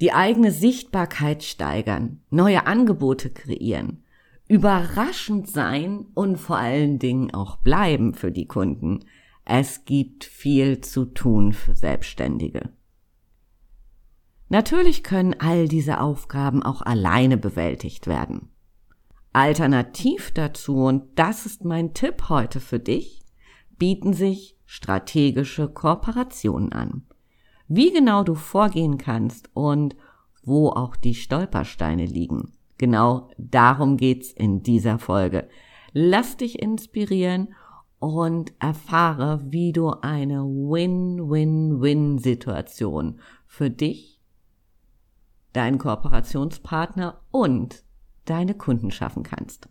die eigene Sichtbarkeit steigern, neue Angebote kreieren, überraschend sein und vor allen Dingen auch bleiben für die Kunden. Es gibt viel zu tun für Selbstständige. Natürlich können all diese Aufgaben auch alleine bewältigt werden. Alternativ dazu, und das ist mein Tipp heute für dich, bieten sich strategische Kooperationen an. Wie genau du vorgehen kannst und wo auch die Stolpersteine liegen. Genau darum geht's in dieser Folge. Lass dich inspirieren und erfahre, wie du eine Win-Win-Win-Situation für dich, deinen Kooperationspartner und deine Kunden schaffen kannst.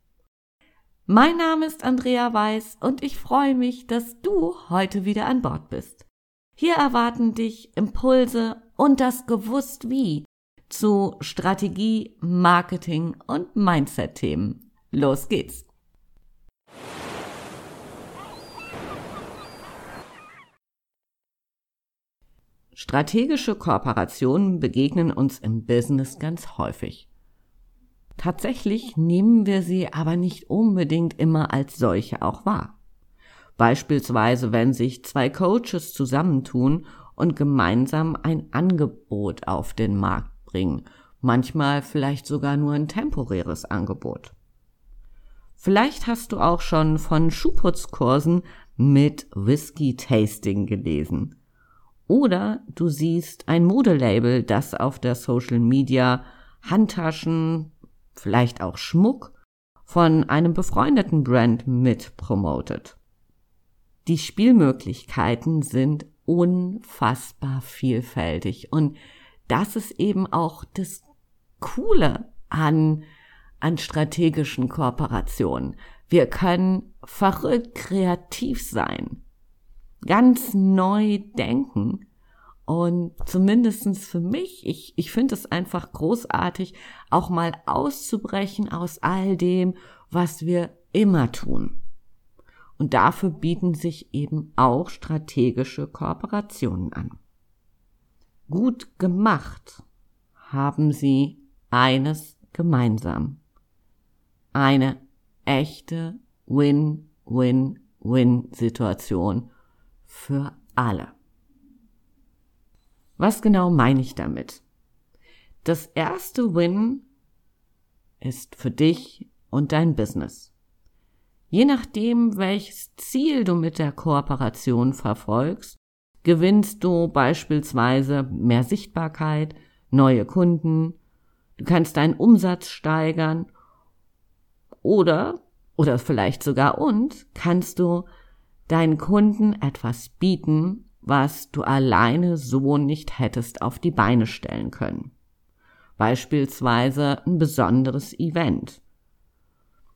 Mein Name ist Andrea Weiß und ich freue mich, dass du heute wieder an Bord bist. Hier erwarten dich Impulse und das Gewusst wie zu Strategie, Marketing und Mindset-Themen. Los geht's! Strategische Kooperationen begegnen uns im Business ganz häufig. Tatsächlich nehmen wir sie aber nicht unbedingt immer als solche auch wahr. Beispielsweise, wenn sich zwei Coaches zusammentun und gemeinsam ein Angebot auf den Markt bringen, manchmal vielleicht sogar nur ein temporäres Angebot. Vielleicht hast du auch schon von Schuhputzkursen mit Whisky-Tasting gelesen. Oder du siehst ein Modelabel, das auf der Social Media Handtaschen, vielleicht auch Schmuck von einem befreundeten Brand mit promotet. Die Spielmöglichkeiten sind unfassbar vielfältig und das ist eben auch das Coole an, an strategischen Kooperationen. Wir können verrückt kreativ sein, ganz neu denken und zumindestens für mich, ich, ich finde es einfach großartig, auch mal auszubrechen aus all dem, was wir immer tun. Und dafür bieten sich eben auch strategische Kooperationen an. Gut gemacht haben sie eines gemeinsam. Eine echte Win-Win-Win-Situation für alle. Was genau meine ich damit? Das erste Win ist für dich und dein Business. Je nachdem, welches Ziel du mit der Kooperation verfolgst, gewinnst du beispielsweise mehr Sichtbarkeit, neue Kunden, du kannst deinen Umsatz steigern oder, oder vielleicht sogar und, kannst du deinen Kunden etwas bieten, was du alleine so nicht hättest auf die Beine stellen können. Beispielsweise ein besonderes Event.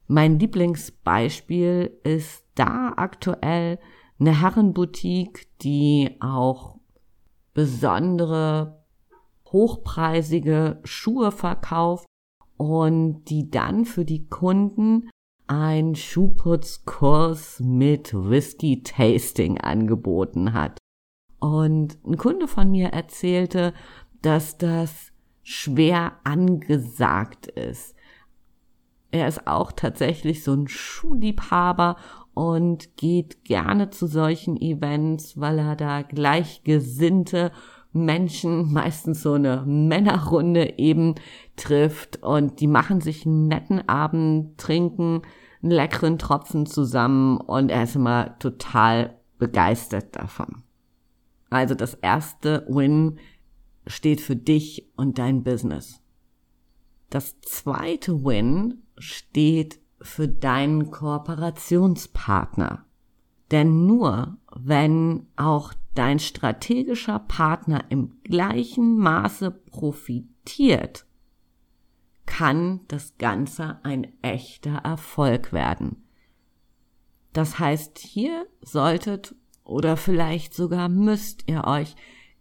Mein Lieblingsbeispiel ist da aktuell eine Herrenboutique, die auch besondere hochpreisige Schuhe verkauft und die dann für die Kunden ein Schuhputzkurs mit Whisky Tasting angeboten hat. Und ein Kunde von mir erzählte, dass das schwer angesagt ist. Er ist auch tatsächlich so ein Schuhliebhaber und geht gerne zu solchen Events, weil er da gleichgesinnte Menschen, meistens so eine Männerrunde eben trifft und die machen sich einen netten Abend, trinken einen leckeren Tropfen zusammen und er ist immer total begeistert davon. Also das erste Win steht für dich und dein Business. Das zweite Win steht für deinen Kooperationspartner. Denn nur wenn auch dein strategischer Partner im gleichen Maße profitiert, kann das Ganze ein echter Erfolg werden. Das heißt, hier solltet oder vielleicht sogar müsst ihr euch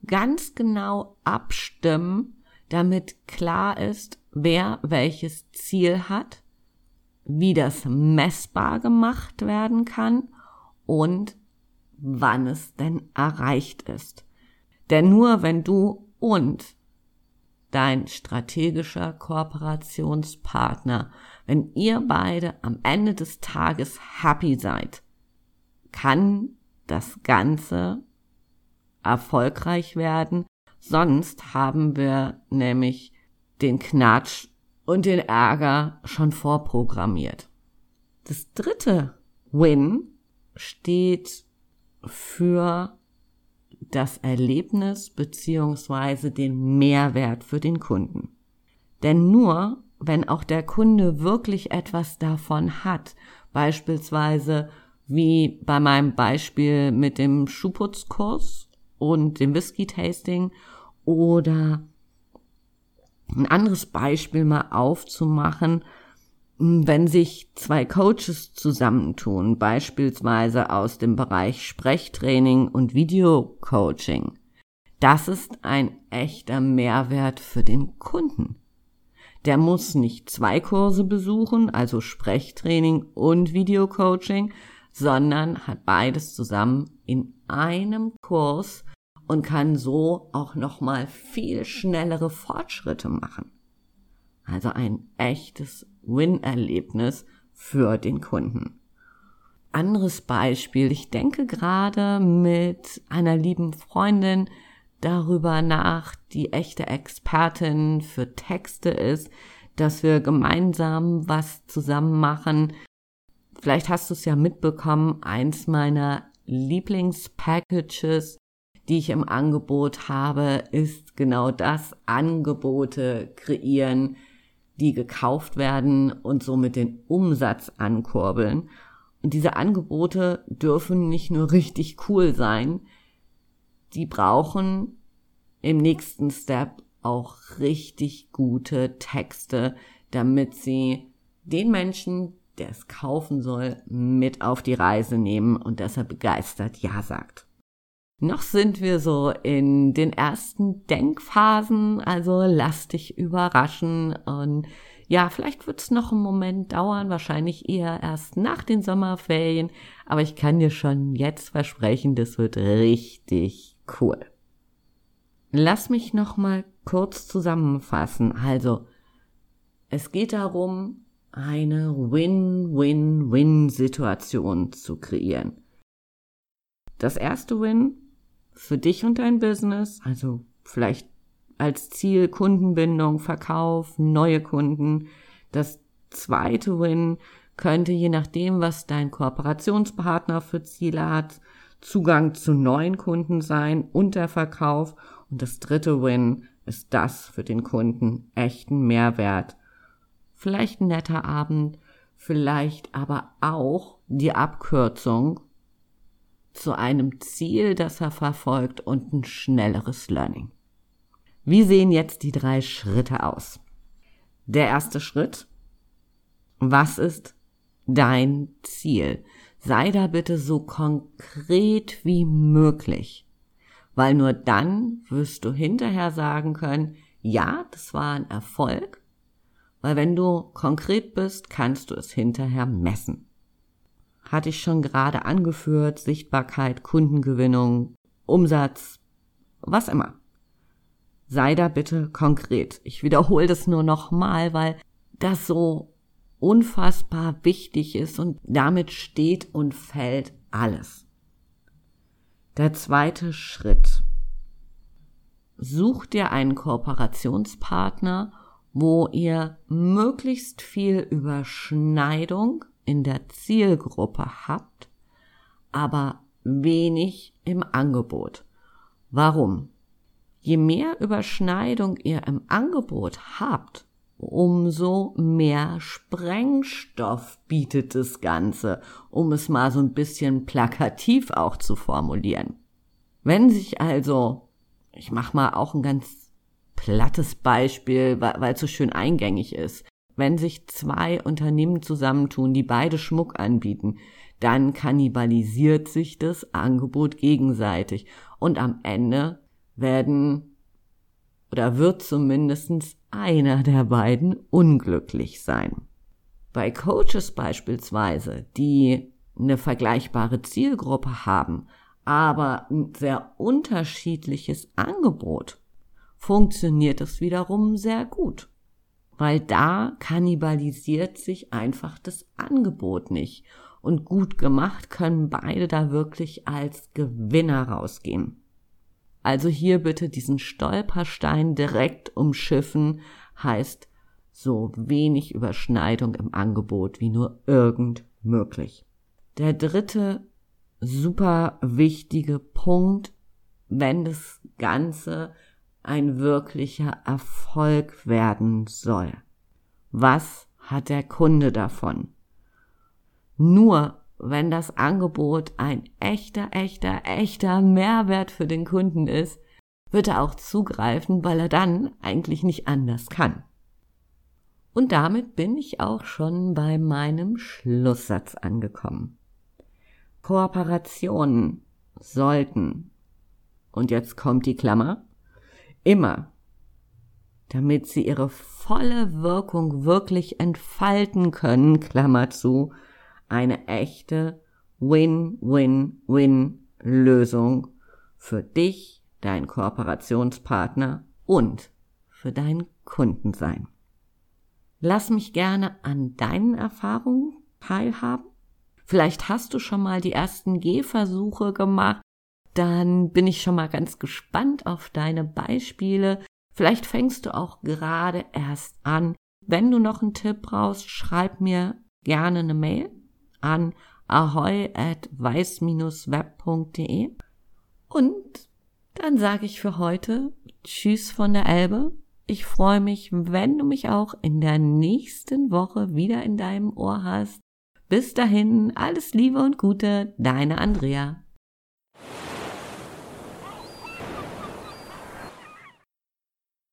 ganz genau abstimmen, damit klar ist, wer welches Ziel hat, wie das messbar gemacht werden kann und wann es denn erreicht ist. Denn nur wenn du und dein strategischer Kooperationspartner, wenn ihr beide am Ende des Tages happy seid, kann das Ganze erfolgreich werden. Sonst haben wir nämlich den Knatsch und den Ärger schon vorprogrammiert. Das dritte Win steht für das Erlebnis beziehungsweise den Mehrwert für den Kunden. Denn nur wenn auch der Kunde wirklich etwas davon hat, beispielsweise wie bei meinem Beispiel mit dem Schuhputzkurs und dem Whisky-Tasting oder ein anderes Beispiel mal aufzumachen, wenn sich zwei Coaches zusammentun, beispielsweise aus dem Bereich Sprechtraining und Videocoaching, das ist ein echter Mehrwert für den Kunden. Der muss nicht zwei Kurse besuchen, also Sprechtraining und Videocoaching, sondern hat beides zusammen in einem Kurs und kann so auch nochmal viel schnellere Fortschritte machen. Also ein echtes Win-Erlebnis für den Kunden. Anderes Beispiel. Ich denke gerade mit einer lieben Freundin darüber nach, die echte Expertin für Texte ist, dass wir gemeinsam was zusammen machen, Vielleicht hast du es ja mitbekommen, eins meiner Lieblingspackages, die ich im Angebot habe, ist genau das, Angebote kreieren, die gekauft werden und somit den Umsatz ankurbeln. Und diese Angebote dürfen nicht nur richtig cool sein, die brauchen im nächsten Step auch richtig gute Texte, damit sie den Menschen, der es kaufen soll, mit auf die Reise nehmen und dass er begeistert Ja sagt. Noch sind wir so in den ersten Denkphasen, also lass dich überraschen und ja, vielleicht wird es noch einen Moment dauern, wahrscheinlich eher erst nach den Sommerferien, aber ich kann dir schon jetzt versprechen, das wird richtig cool. Lass mich noch mal kurz zusammenfassen. Also, es geht darum, eine Win-Win-Win-Situation zu kreieren. Das erste Win für dich und dein Business, also vielleicht als Ziel Kundenbindung, Verkauf, neue Kunden. Das zweite Win könnte je nachdem, was dein Kooperationspartner für Ziele hat, Zugang zu neuen Kunden sein und der Verkauf. Und das dritte Win ist das für den Kunden echten Mehrwert vielleicht ein netter Abend, vielleicht aber auch die Abkürzung zu einem Ziel, das er verfolgt und ein schnelleres Learning. Wie sehen jetzt die drei Schritte aus? Der erste Schritt. Was ist dein Ziel? Sei da bitte so konkret wie möglich, weil nur dann wirst du hinterher sagen können, ja, das war ein Erfolg, weil wenn du konkret bist, kannst du es hinterher messen. Hatte ich schon gerade angeführt, Sichtbarkeit, Kundengewinnung, Umsatz, was immer. Sei da bitte konkret. Ich wiederhole das nur nochmal, weil das so unfassbar wichtig ist und damit steht und fällt alles. Der zweite Schritt. Such dir einen Kooperationspartner, wo ihr möglichst viel Überschneidung in der Zielgruppe habt, aber wenig im Angebot. Warum? Je mehr Überschneidung ihr im Angebot habt, umso mehr Sprengstoff bietet das Ganze, um es mal so ein bisschen plakativ auch zu formulieren. Wenn sich also, ich mach mal auch ein ganz plattes Beispiel, weil es so schön eingängig ist, wenn sich zwei Unternehmen zusammentun, die beide Schmuck anbieten, dann kannibalisiert sich das Angebot gegenseitig und am Ende werden oder wird zumindest einer der beiden unglücklich sein. Bei Coaches beispielsweise, die eine vergleichbare Zielgruppe haben, aber ein sehr unterschiedliches Angebot, funktioniert es wiederum sehr gut. Weil da kannibalisiert sich einfach das Angebot nicht. Und gut gemacht können beide da wirklich als Gewinner rausgehen. Also hier bitte diesen Stolperstein direkt umschiffen, heißt so wenig Überschneidung im Angebot wie nur irgend möglich. Der dritte super wichtige Punkt, wenn das Ganze ein wirklicher Erfolg werden soll. Was hat der Kunde davon? Nur wenn das Angebot ein echter, echter, echter Mehrwert für den Kunden ist, wird er auch zugreifen, weil er dann eigentlich nicht anders kann. Und damit bin ich auch schon bei meinem Schlusssatz angekommen. Kooperationen sollten, und jetzt kommt die Klammer, immer, damit sie ihre volle Wirkung wirklich entfalten können, Klammer zu, eine echte Win-Win-Win-Lösung für dich, deinen Kooperationspartner und für deinen Kunden sein. Lass mich gerne an deinen Erfahrungen teilhaben. Vielleicht hast du schon mal die ersten Gehversuche gemacht. Dann bin ich schon mal ganz gespannt auf deine Beispiele. Vielleicht fängst du auch gerade erst an. Wenn du noch einen Tipp brauchst, schreib mir gerne eine Mail an ahoy at weiß-web.de. Und dann sage ich für heute Tschüss von der Elbe. Ich freue mich, wenn du mich auch in der nächsten Woche wieder in deinem Ohr hast. Bis dahin, alles Liebe und Gute, deine Andrea.